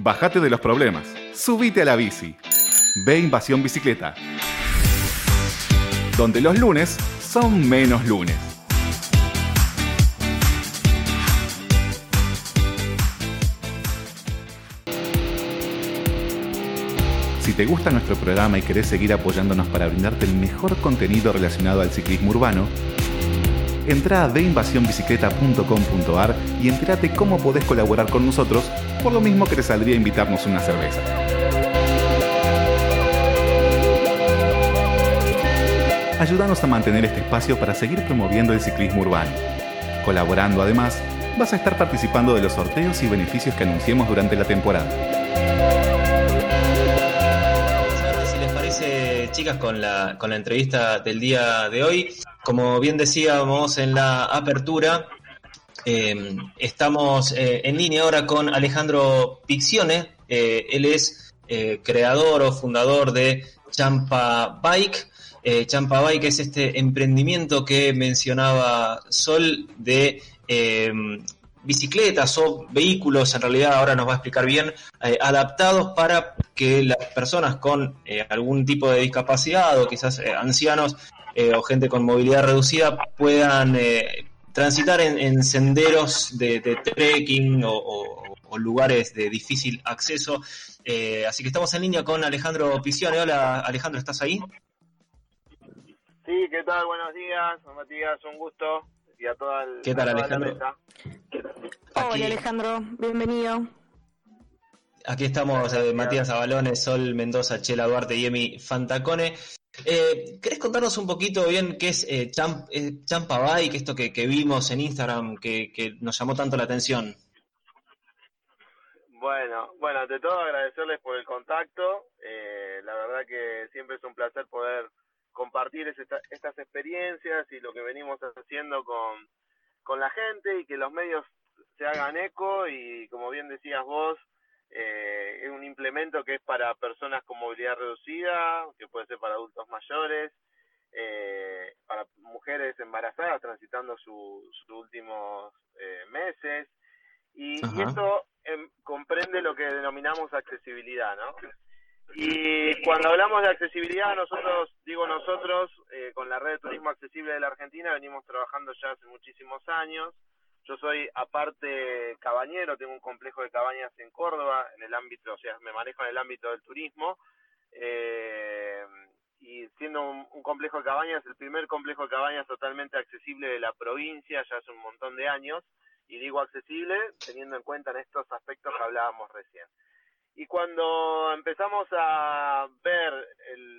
Bájate de los problemas. Subite a la bici. Ve Invasión Bicicleta. Donde los lunes son menos lunes. Si te gusta nuestro programa y querés seguir apoyándonos para brindarte el mejor contenido relacionado al ciclismo urbano, entra a deinvasionbicicleta.com.ar y entérate cómo podés colaborar con nosotros, por lo mismo que te saldría invitarnos una cerveza. Ayúdanos a mantener este espacio para seguir promoviendo el ciclismo urbano. Colaborando además, vas a estar participando de los sorteos y beneficios que anunciemos durante la temporada. si les parece, chicas, con la, con la entrevista del día de hoy. Como bien decíamos en la apertura, eh, estamos eh, en línea ahora con Alejandro Piccione. Eh, él es creador o fundador de Champa Bike. Champa Bike es este emprendimiento que mencionaba Sol de bicicletas o vehículos, en realidad ahora nos va a explicar bien, adaptados para que las personas con algún tipo de discapacidad o quizás ancianos eh, o gente con movilidad reducida puedan eh, transitar en, senderos de, trekking o, lugares de difícil acceso. Eh, así que estamos en línea con Alejandro Pisione. Hola Alejandro, ¿estás ahí? Sí, ¿qué tal? Buenos días, Matías, un gusto. Y a toda el, ¿Qué tal Alejandro? Hola Alejandro, bienvenido. Aquí estamos, Matías Abalones, Sol Mendoza, Chela Duarte y Emi Fantacone. Eh, ¿Querés contarnos un poquito bien qué es eh, eh, Champa Bike, esto que, vimos en Instagram que, nos llamó tanto la atención? Bueno, bueno, ante todo agradecerles por el contacto. Eh, la verdad que siempre es un placer poder compartir estas experiencias y lo que venimos haciendo con, con la gente y que los medios se hagan eco y como bien decías vos, eh, es un implemento que es para personas con movilidad reducida, que puede ser para adultos mayores, eh, para mujeres embarazadas transitando sus últimos eh, meses. Y, esto em, comprende lo que denominamos accesibilidad, ¿no? Y cuando hablamos de accesibilidad, nosotros, digo nosotros, eh, con la red de turismo accesible de la Argentina, venimos trabajando ya hace muchísimos años. Yo soy, aparte, cabañero, tengo un complejo de cabañas en Córdoba, en el ámbito, o sea, me manejo en el ámbito del turismo. Eh, y siendo un, complejo de cabañas, el primer complejo de cabañas totalmente accesible de la provincia, ya hace un montón de años. Y digo accesible teniendo en cuenta en estos aspectos que hablábamos recién. Y cuando empezamos a ver el,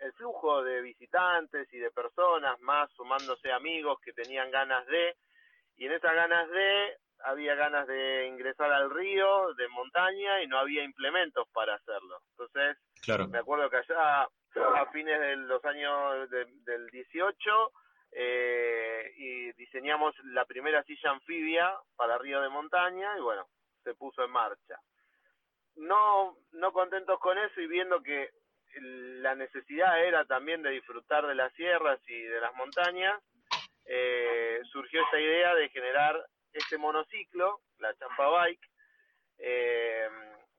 el flujo de visitantes y de personas, más sumándose amigos que tenían ganas de, y en esas ganas de, había ganas de ingresar al río, de montaña, y no había implementos para hacerlo. Entonces, me acuerdo que allá a fines de los años del 18, eh, y diseñamos la primera silla anfibia para río de montaña, y bueno, se puso en marcha. No, no contentos con eso y viendo que la necesidad era también de disfrutar de las sierras y de las montañas, eh, surgió esta idea de generar este monociclo, la Champa Bike. Eh,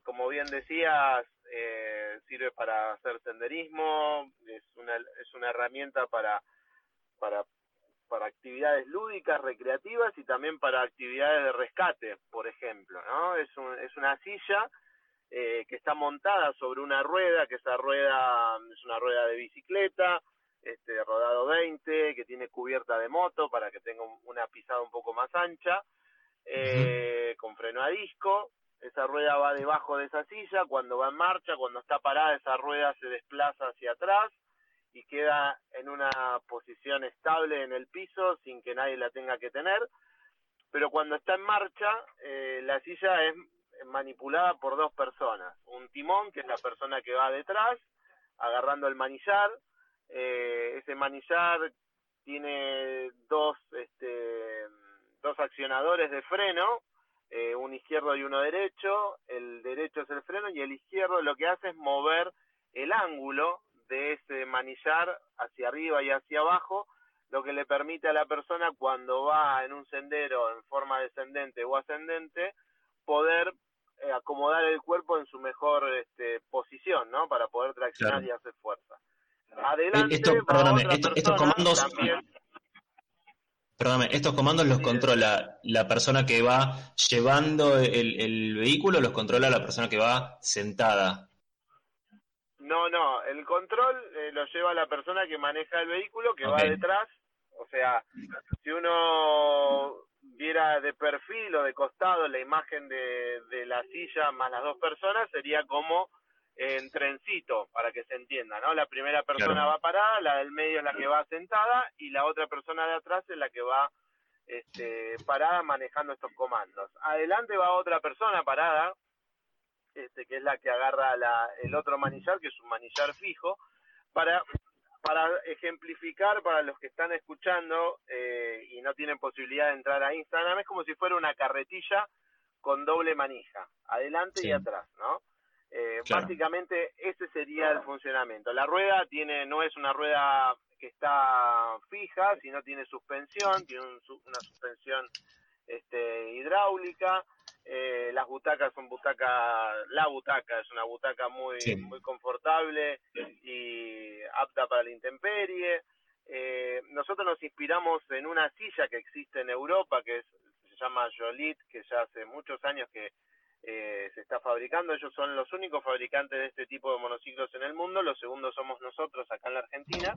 como bien decías, eh, sirve para hacer senderismo, es una, es una herramienta para, para, para actividades lúdicas, recreativas y también para actividades de rescate, por ejemplo. ¿no? Es, es una silla que está montada sobre una rueda, que esa rueda es una rueda de bicicleta, este rodado 20, que tiene cubierta de moto para que tenga una pisada un poco más ancha, eh, con freno a disco. Esa rueda va debajo de esa silla, cuando va en marcha, cuando está parada, esa rueda se desplaza hacia atrás y queda en una posición estable en el piso sin que nadie la tenga que tener. Pero cuando está en marcha, eh, la silla es manipulada por dos personas. Un timón, que es la persona que va detrás, agarrando el manillar, eh, ese manillar tiene dos, este, dos accionadores de freno, eh, un izquierdo y uno derecho. El derecho es el freno y el izquierdo lo que hace es mover el ángulo de ese manillar hacia arriba y hacia abajo, lo que le permite a la persona cuando va en un sendero en forma descendente o ascendente poder eh, acomodar el cuerpo en su mejor este, posición, ¿no? Para poder traccionar y hacer fuerza. Adelante, estos comandos... Perdóname, estos comandos los controla la persona que va llevando el, el vehículo, los controla la persona que va sentada. No, no, el control eh, lo lleva la persona que maneja el vehículo, que va detrás. O sea, si uno viera de perfil o de costado la imagen de, de la silla más las dos personas, sería como en trencito, para que se entienda, ¿no? La primera persona va parada, la del medio es la que va sentada y la otra persona de atrás es la que va este, parada manejando estos comandos. Adelante va otra persona parada, este, que es la que agarra la, el otro manillar, que es un manillar fijo, para, para ejemplificar para los que están escuchando eh, y no tienen posibilidad de entrar a Instagram, es como si fuera una carretilla con doble manija, adelante y atrás, ¿no? Eh, Básicamente ese sería el funcionamiento. La rueda tiene no es una rueda que está fija, sino tiene suspensión, tiene una suspensión este, hidráulica. Eh, las butacas son butacas, la butaca es una butaca muy muy confortable y apta para la intemperie. Eh, nosotros nos inspiramos en una silla que existe en Europa que se llama Jolit, que ya hace muchos años que eh, se está fabricando. Ellos son los únicos fabricantes de este tipo de monociclos en el mundo. Los segundos somos nosotros acá en la Argentina.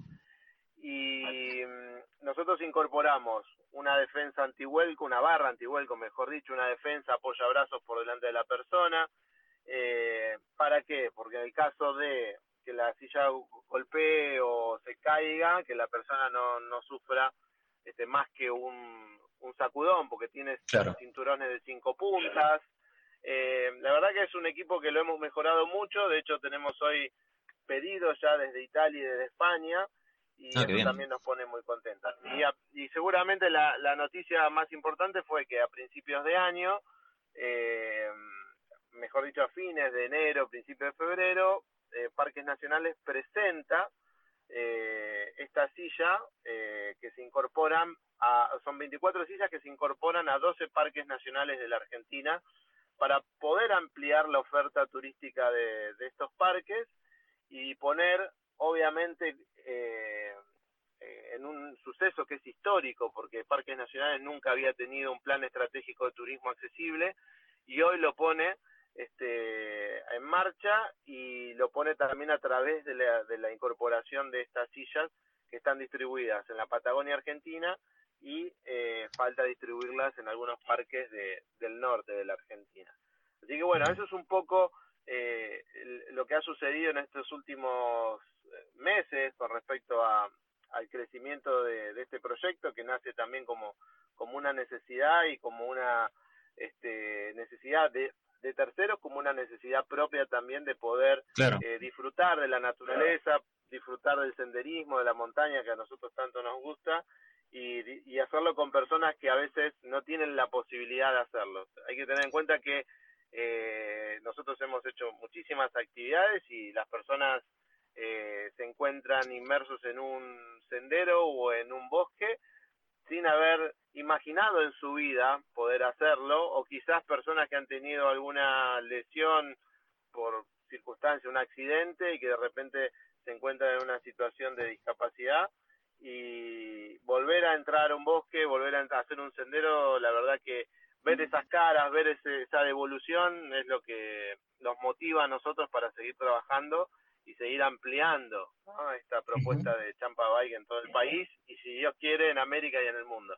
Y mm, nosotros incorporamos una defensa antihuelco, una barra antihuelco, mejor dicho, una defensa apoya brazos por delante de la persona. Eh, ¿Para qué? Porque en el caso de que la silla golpee o se caiga, que la persona no, no sufra este, más que un, un sacudón, porque tiene cinturones de cinco puntas, eh, la verdad que es un equipo que lo hemos mejorado mucho, de hecho tenemos hoy pedidos ya desde Italia y desde España y ah, eso también nos pone muy contentos. Y, y seguramente la, la, noticia más importante fue que a principios de año, eh, mejor dicho a fines de enero, principios de febrero, eh, Parques Nacionales presenta eh, esta silla eh, que se incorporan a, son 24 sillas que se incorporan a 12 parques nacionales de la Argentina para poder ampliar la oferta turística de, estos parques y poner, obviamente, eh, eh, en un suceso que es histórico, porque Parques Nacionales nunca había tenido un plan estratégico de turismo accesible y hoy lo pone este, en marcha y lo pone también a través de la, de la incorporación de estas sillas que están distribuidas en la Patagonia Argentina y eh, falta distribuirlas en algunos parques de, del norte de la Argentina. Así que bueno, eso es un poco eh, lo que ha sucedido en estos últimos eh, meses con respecto a, al crecimiento de, de, este proyecto que nace también como, como una necesidad y como una este, necesidad de, de terceros como una necesidad propia también de poder eh, disfrutar de la naturaleza, disfrutar del senderismo, de la montaña que a nosotros tanto nos gusta y, hacerlo con personas que a veces no tienen la posibilidad de hacerlo. Hay que tener en cuenta que eh, nosotros hemos hecho muchísimas actividades y las personas eh, se encuentran inmersos en un sendero o en un bosque sin haber imaginado en su vida poder hacerlo o quizás personas que han tenido alguna lesión por circunstancia, un accidente y que de repente se encuentran en una situación de discapacidad y volver a entrar a un bosque, volver a hacer un sendero, la verdad que ver esas caras, ver esa devolución es lo que nos motiva a nosotros para seguir trabajando y seguir ampliando esta propuesta de Champa Bike en todo el país y si Dios quiere en América y en el mundo.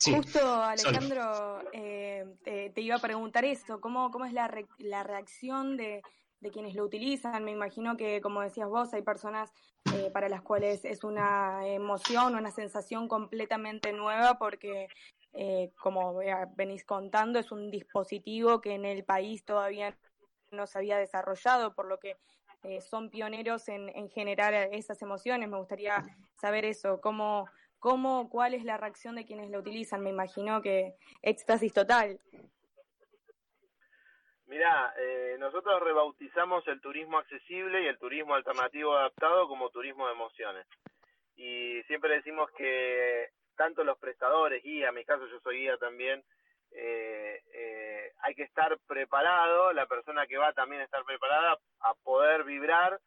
Justo, Alejandro, eh, te, iba a preguntar eso, ¿cómo, cómo es la, la reacción de, de quienes lo utilizan. Me imagino que, como decías vos, hay personas eh, para las cuales es una emoción, una sensación completamente nueva porque, eh, como venís contando, es un dispositivo que en el país todavía no se había desarrollado, por lo que eh, son pioneros en, en generar esas emociones. Me gustaría saber eso, cómo, cómo, cuál es la reacción de quienes lo utilizan. Me imagino que éxtasis total. Mirá, eh, nosotros rebautizamos el turismo accesible y el turismo alternativo adaptado como turismo de emociones. Y siempre decimos que tanto los prestadores, guía, en mi caso yo soy guía también, eh, eh, hay que estar preparado, la persona que va también estar preparada a poder vibrar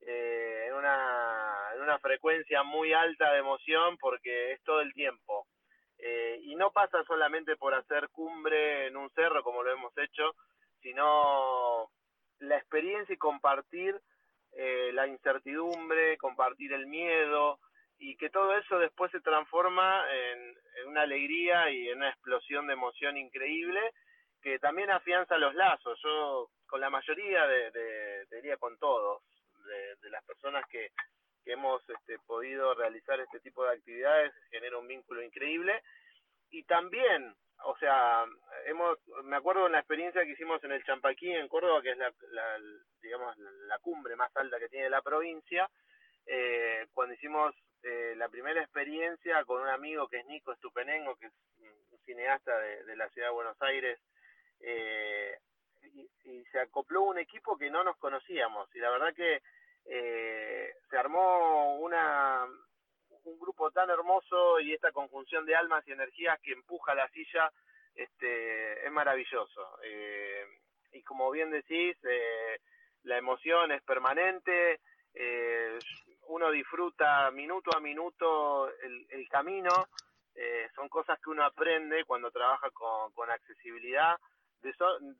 eh, en, una, en una frecuencia muy alta de emoción porque es todo el tiempo. Y no pasa solamente por hacer cumbre en un cerro como lo hemos hecho, sino la experiencia y compartir eh, la incertidumbre, compartir el miedo y que todo eso después se transforma en, una alegría y en una explosión de emoción increíble que también afianza los lazos. Yo con la mayoría, de, diría con todos, de, las personas que, que hemos este, podido realizar este tipo de actividades, genera un vínculo increíble. Y también o sea, hemos, me acuerdo de una experiencia que hicimos en el Champaquí, en Córdoba, que es la, digamos, la cumbre más alta que tiene la provincia, eh, cuando hicimos eh, la primera experiencia con un amigo que es Nico Estupenengo, que es un cineasta de, la ciudad de Buenos Aires, eh, y, y, se acopló un equipo que no nos conocíamos, y la verdad que se armó una un grupo tan hermoso y esta conjunción de almas y energías que empuja la silla este, es maravilloso. Eh, y como bien decís, eh, la emoción es permanente, eh, uno disfruta minuto a minuto el, camino, son cosas que uno aprende cuando trabaja con, con accesibilidad, de,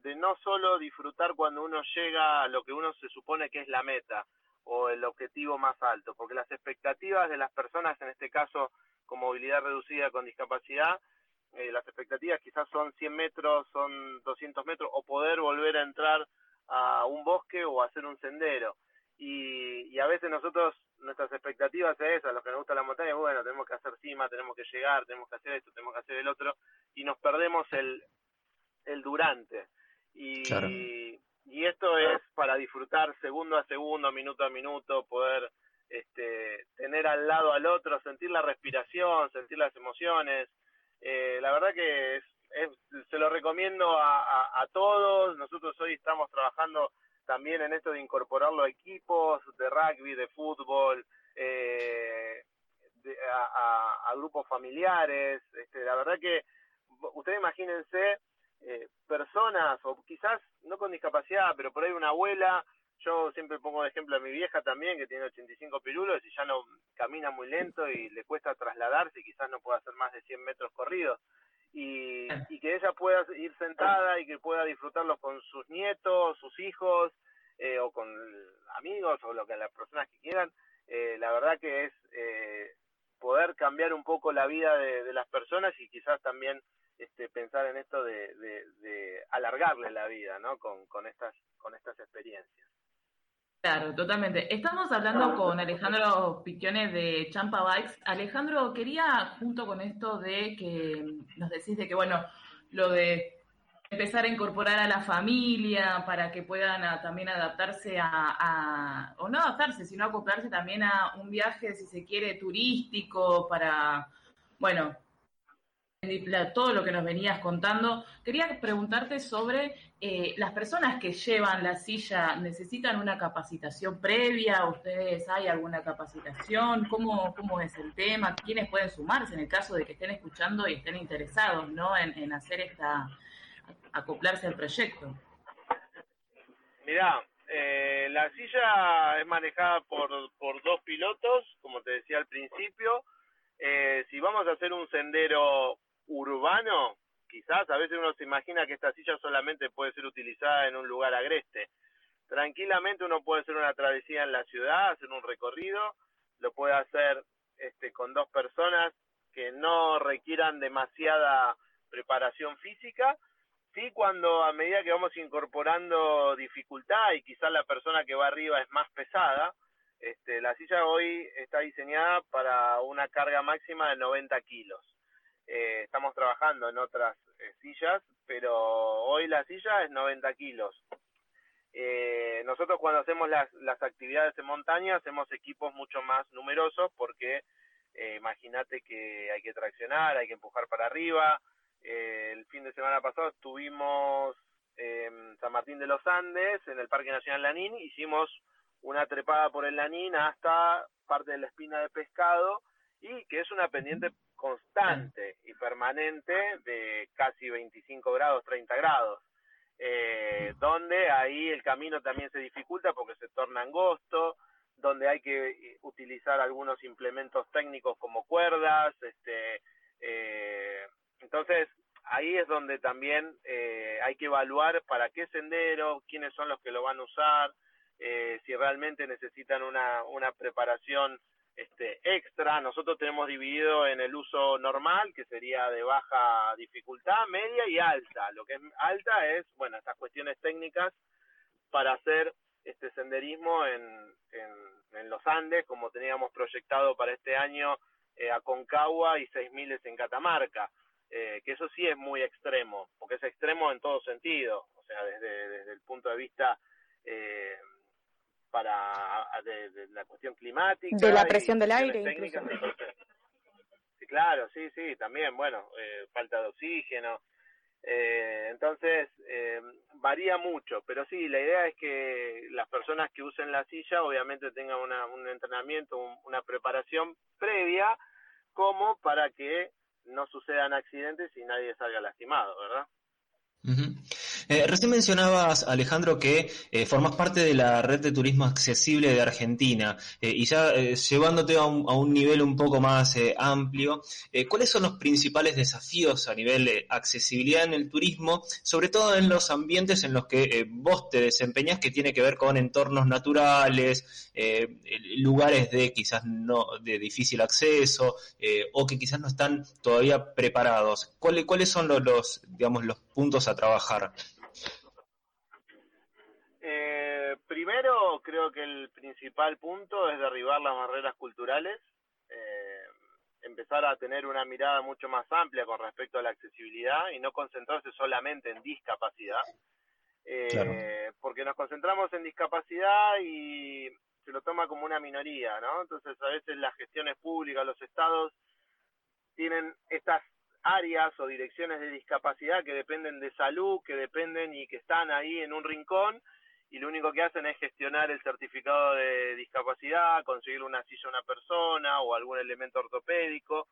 de no solo disfrutar cuando uno llega a lo que uno se supone que es la meta, o el objetivo más alto, porque las expectativas de las personas, en este caso con movilidad reducida, con discapacidad, eh, las expectativas quizás son 100 metros, son 200 metros, o poder volver a entrar a un bosque o hacer un sendero. Y, y a veces nosotros, nuestras expectativas es esas, los que nos gusta la montaña, bueno, tenemos que hacer cima, tenemos que llegar, tenemos que hacer esto, tenemos que hacer el otro, y nos perdemos el, el durante. Y, y esto es para disfrutar segundo a segundo, minuto a minuto, poder este, tener al lado al otro, sentir la respiración, sentir las emociones. Eh, la verdad que es, se lo recomiendo a, todos. Nosotros hoy estamos trabajando también en esto de incorporarlo a equipos de rugby, de fútbol, eh, a, a, grupos familiares. Este, la verdad que ustedes imagínense eh, personas, o quizás no con discapacidad, pero por ahí una abuela, yo siempre pongo de ejemplo a mi vieja también, que tiene 85 pirulos y ya no camina muy lento y le cuesta trasladarse y quizás no pueda hacer más de 100 metros corridos. Y, y que ella pueda ir sentada y que pueda disfrutarlos con sus nietos, sus hijos, eh, o con amigos, o lo que las personas que quieran, eh, la verdad que es eh, poder cambiar un poco la vida de, de las personas y quizás también este, pensar en esto de, de, alargarle la vida, ¿no? Con, con, estas, con estas experiencias. Claro, totalmente. Estamos hablando con Alejandro Piquiones de Champa Bikes. Alejandro, quería, junto con esto de que nos decís de que, bueno, lo de empezar a incorporar a la familia para que puedan también adaptarse a, a, o no adaptarse, sino acoplarse también a un viaje, si se quiere, turístico, para, bueno, todo lo que nos venías contando. Quería preguntarte sobre eh, las personas que llevan la silla, ¿necesitan una capacitación previa? ¿Ustedes hay alguna capacitación? ¿Cómo, es el tema? ¿Quiénes pueden sumarse en el caso de que estén escuchando y estén interesados ¿no? en, hacer esta, acoplarse al proyecto? Mirá, eh, la silla es manejada por, por dos pilotos, como te decía al principio. Eh, si vamos a hacer un sendero urbano, quizás a veces uno se imagina que esta silla solamente puede ser utilizada en un lugar agreste. Tranquilamente uno puede hacer una travesía en la ciudad, hacer un recorrido, lo puede hacer este, con dos personas que no requieran demasiada preparación física. Sí, cuando a medida que vamos incorporando dificultad y quizás la persona que va arriba es más pesada, este, la silla hoy está diseñada para una carga máxima de 90 kilos. Eh, estamos trabajando en otras eh, sillas, pero hoy la silla es 90 kilos. Eh, nosotros cuando hacemos las, las actividades en montaña hacemos equipos mucho más numerosos porque imagínate que hay que traccionar, hay que empujar para arriba. el fin de semana pasado estuvimos en San Martín de los Andes, en el Parque Nacional Lanín, hicimos una trepada por el Lanín hasta parte de la espina de pescado y que es una pendiente constante permanente de casi 25 grados, 30 grados. eh, donde ahí el camino también se dificulta porque se torna angosto, donde hay que eh, utilizar algunos implementos técnicos como cuerdas, este, eh, entonces ahí es donde también eh, hay que evaluar para qué sendero, quiénes son los que lo van a usar, si realmente necesitan una preparación este, extra. Nosotros tenemos dividido en el uso normal, que sería de baja dificultad, media y alta. Lo que es alta es, bueno, estas cuestiones técnicas para hacer este senderismo en, en, los Andes, como teníamos proyectado para este año eh, a Concagua y 6000 en Catamarca. Eh, que eso sí es muy extremo, porque es extremo en todo sentido, o sea, desde, desde el punto de vista eh, para de, de, la cuestión climática. De la presión del aire, incluso. Sí, claro, sí, sí, también, bueno, eh, falta de oxígeno. Eh, entonces, eh, varía mucho, pero sí, la idea es que las personas que usen la silla obviamente tengan una, un entrenamiento, un, una preparación previa, como para que no sucedan accidentes y nadie salga lastimado, ¿verdad? Uh -huh. Eh, recién mencionabas, Alejandro, que eh, formas parte de la red de turismo accesible de Argentina eh, y ya llevándote a un, nivel un poco más amplio, ¿cuáles son los principales desafíos a nivel de accesibilidad en el turismo, sobre todo en los ambientes en los que vos te desempeñas, que tiene que ver con entornos naturales, lugares de quizás no de difícil acceso o que quizás no están todavía preparados? ¿Cuáles, cuáles son los, digamos, los puntos a trabajar? Primero, creo que el principal punto es derribar las barreras culturales, eh, empezar a tener una mirada mucho más amplia con respecto a la accesibilidad y no concentrarse solamente en discapacidad, eh, claro. porque nos concentramos en discapacidad y se lo toma como una minoría, ¿no? Entonces, a veces las gestiones públicas, los estados, tienen estas áreas o direcciones de discapacidad que dependen de salud, que dependen y que están ahí en un rincón y lo único que hacen es gestionar el certificado de discapacidad, conseguir una silla a una persona o algún elemento ortopédico.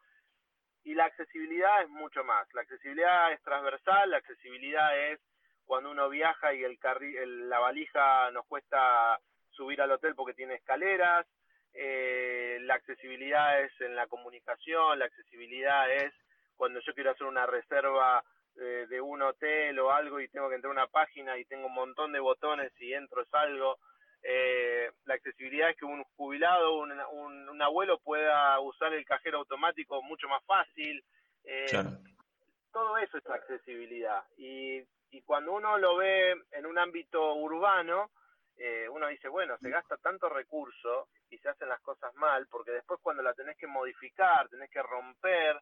Y la accesibilidad es mucho más. La accesibilidad es transversal, la accesibilidad es cuando uno viaja y el, carri el la valija nos cuesta subir al hotel porque tiene escaleras. Eh, la accesibilidad es en la comunicación, la accesibilidad es cuando yo quiero hacer una reserva de, de, un hotel o algo y tengo que entrar a una página y tengo un montón de botones y entro es algo. Eh, la accesibilidad es que un jubilado, un, un, un, abuelo pueda usar el cajero automático mucho más fácil. Eh, claro. Todo eso es accesibilidad. Y, y cuando uno lo ve en un ámbito urbano, eh, uno dice, bueno, se gasta tanto recurso y se hacen las cosas mal, porque después cuando la tenés que modificar, tenés que romper,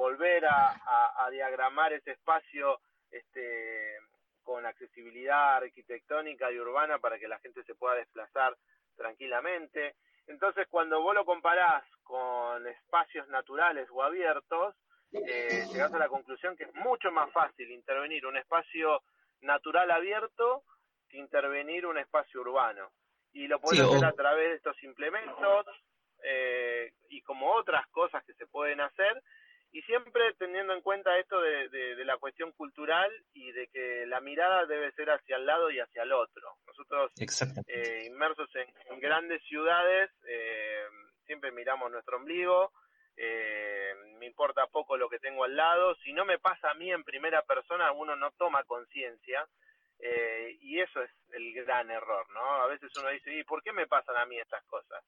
volver a, a, a, diagramar ese espacio este, con accesibilidad arquitectónica y urbana para que la gente se pueda desplazar tranquilamente. Entonces, cuando vos lo comparás con espacios naturales o abiertos, eh, llegás a la conclusión que es mucho más fácil intervenir un espacio natural abierto que intervenir un espacio urbano. Y lo podés sí, hacer a través de estos implementos eh, y como otras cosas que se pueden hacer, y siempre teniendo en cuenta esto de, de, de, la cuestión cultural y de que la mirada debe ser hacia el lado y hacia el otro. Nosotros, eh, inmersos en, en, grandes ciudades, eh, siempre miramos nuestro ombligo, eh, me importa poco lo que tengo al lado, si no me pasa a mí en primera persona, uno no toma conciencia, eh, y eso es el gran error, ¿no? A veces uno dice, ¿y por qué me pasan a mí estas cosas?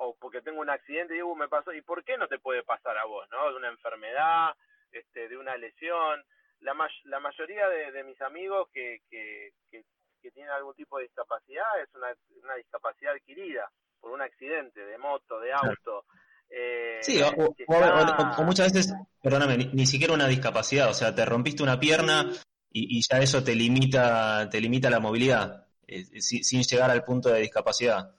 o porque tengo un accidente y digo, me pasó, ¿y por qué no te puede pasar a vos, no? De una enfermedad, este, de una lesión. La, ma la mayoría de, de, mis amigos que, que, que, que, tienen algún tipo de discapacidad es una, una discapacidad adquirida por un accidente de moto, de auto. Eh, sí, o, o, está... o, muchas veces, perdóname, ni, ni, siquiera una discapacidad, o sea, te rompiste una pierna y, y ya eso te limita, te limita la movilidad, eh, sin, sin llegar al punto de discapacidad.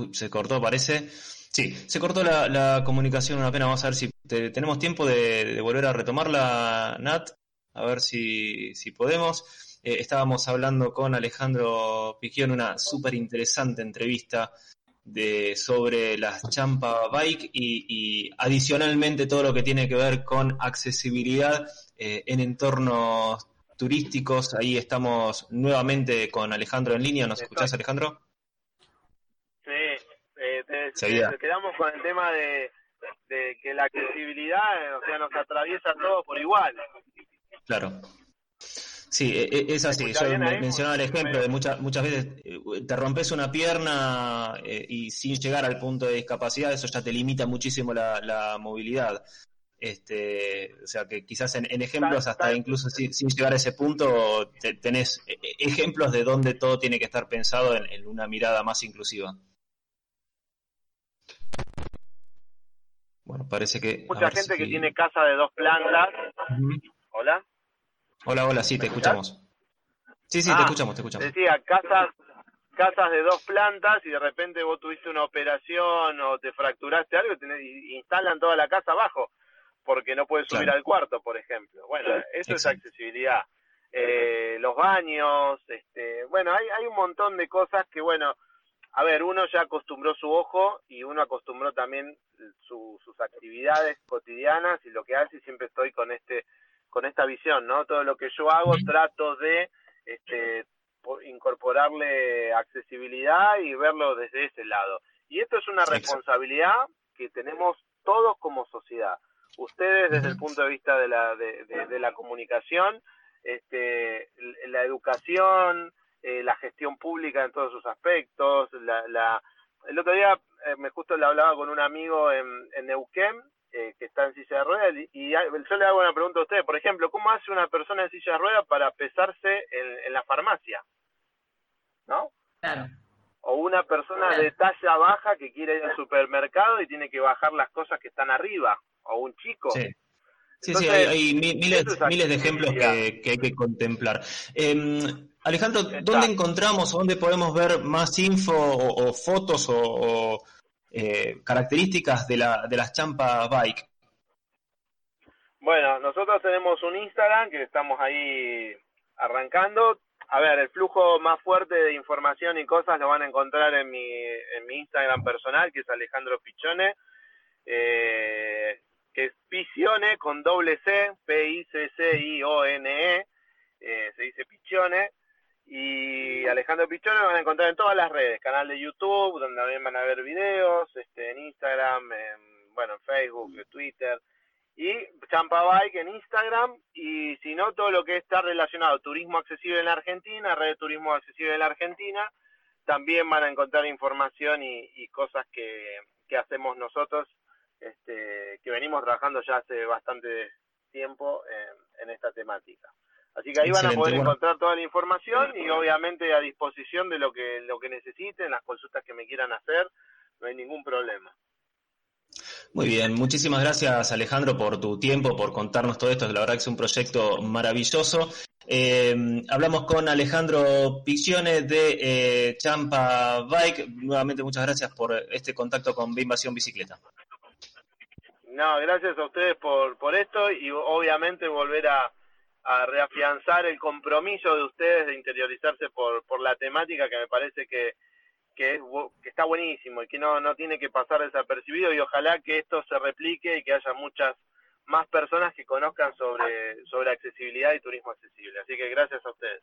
Uy, se cortó, parece. Sí, se cortó la, la, comunicación, una pena. Vamos a ver si te, tenemos tiempo de, de, volver a retomarla, Nat. A ver si, si podemos. Eh, estábamos hablando con Alejandro Piquión, una súper interesante entrevista de, sobre las Champa Bike y, adicionalmente todo lo que tiene que ver con accesibilidad eh, en entornos turísticos. Ahí estamos nuevamente con Alejandro en línea. ¿Nos escuchás, Alejandro? Eh, te, quedamos con el tema de, que la accesibilidad, o sea, nos atraviesa todo por igual. Claro. Sí, e, e, es así. Yo mencionaba el ejemplo de muchas muchas veces eh, te rompes una pierna eh, y sin llegar al punto de discapacidad, eso ya te limita muchísimo la, movilidad. Este, o sea que quizás en, ejemplos, hasta incluso sin, llegar a ese punto, tenés e, ejemplos de dónde todo tiene que estar pensado en, una mirada más inclusiva. Bueno, parece que. Mucha gente que tiene casa de dos plantas. Hola. Hola, hola, sí, te escuchamos. Sí, sí, te ah, escuchamos, te escuchamos. Decía, casas, casas de dos plantas y de repente vos tuviste una operación o te fracturaste algo y instalan toda la casa abajo porque no puedes subir al cuarto, por ejemplo. Bueno, eso es accesibilidad. Eh, los baños, este, bueno, hay, hay un montón de cosas que, bueno, a ver, uno ya acostumbró su ojo y uno acostumbró también sus actividades cotidianas y lo que hace, y siempre estoy con este con esta visión, ¿no? Todo lo que yo hago trato de este, incorporarle accesibilidad y verlo desde ese lado. Y esto es una responsabilidad que tenemos todos como sociedad. Ustedes desde el punto de vista de la, de, la comunicación, este, la educación, eh, la gestión pública en todos sus aspectos, la, la el otro día eh, me justo le hablaba con un amigo en, en Neuquén eh, que está en silla de ruedas y, yo le hago una pregunta a usted, por ejemplo, ¿cómo hace una persona en silla de ruedas para pesarse en, la farmacia? ¿No? Claro. O una persona de talla baja que quiere ir al supermercado y tiene que bajar las cosas que están arriba, o un chico. Sí. Sí, hay, miles, miles de ejemplos que, hay que contemplar. Em, Alejandro, ¿dónde encontramos, dónde podemos ver más info o, fotos o, eh, características de, la, de las Champa Bike? Bueno, nosotros tenemos un Instagram que estamos ahí arrancando. A ver, el flujo más fuerte de información y cosas lo van a encontrar en mi, en mi Instagram personal, que es Alejandro Pichone, eh, que es Picione con doble C, P-I-C-C-I-O-N-E, eh, se dice Pichone y Alejandro Pichón lo van a encontrar en todas las redes, canal de YouTube, donde también van a ver videos, este, en Instagram, en, bueno, en Facebook, en Twitter, y Champa Bike en Instagram, y si no, todo lo que está relacionado turismo accesible en la Argentina, red de turismo accesible en la Argentina, también van a encontrar información y, cosas que, hacemos nosotros, este, que venimos trabajando ya hace bastante tiempo en esta temática. Así que ahí van a poder encontrar toda la información y obviamente a disposición de lo que, lo que necesiten, las consultas que me quieran hacer, no hay ningún problema. Muy bien, muchísimas gracias Alejandro por tu tiempo, por contarnos todo esto, la verdad que es un proyecto maravilloso. Eh, hablamos con Alejandro Piccione de eh, Champa Bike. Nuevamente muchas gracias por este contacto con Invasión Bicicleta. No, gracias a ustedes por, por esto y obviamente volver a, a reafianzar el compromiso de ustedes de interiorizarse por, por la temática que me parece que, que, está buenísimo y que no, no tiene que pasar desapercibido y ojalá que esto se replique y que haya muchas más personas que conozcan sobre, sobre accesibilidad y turismo accesible. Así que gracias a ustedes.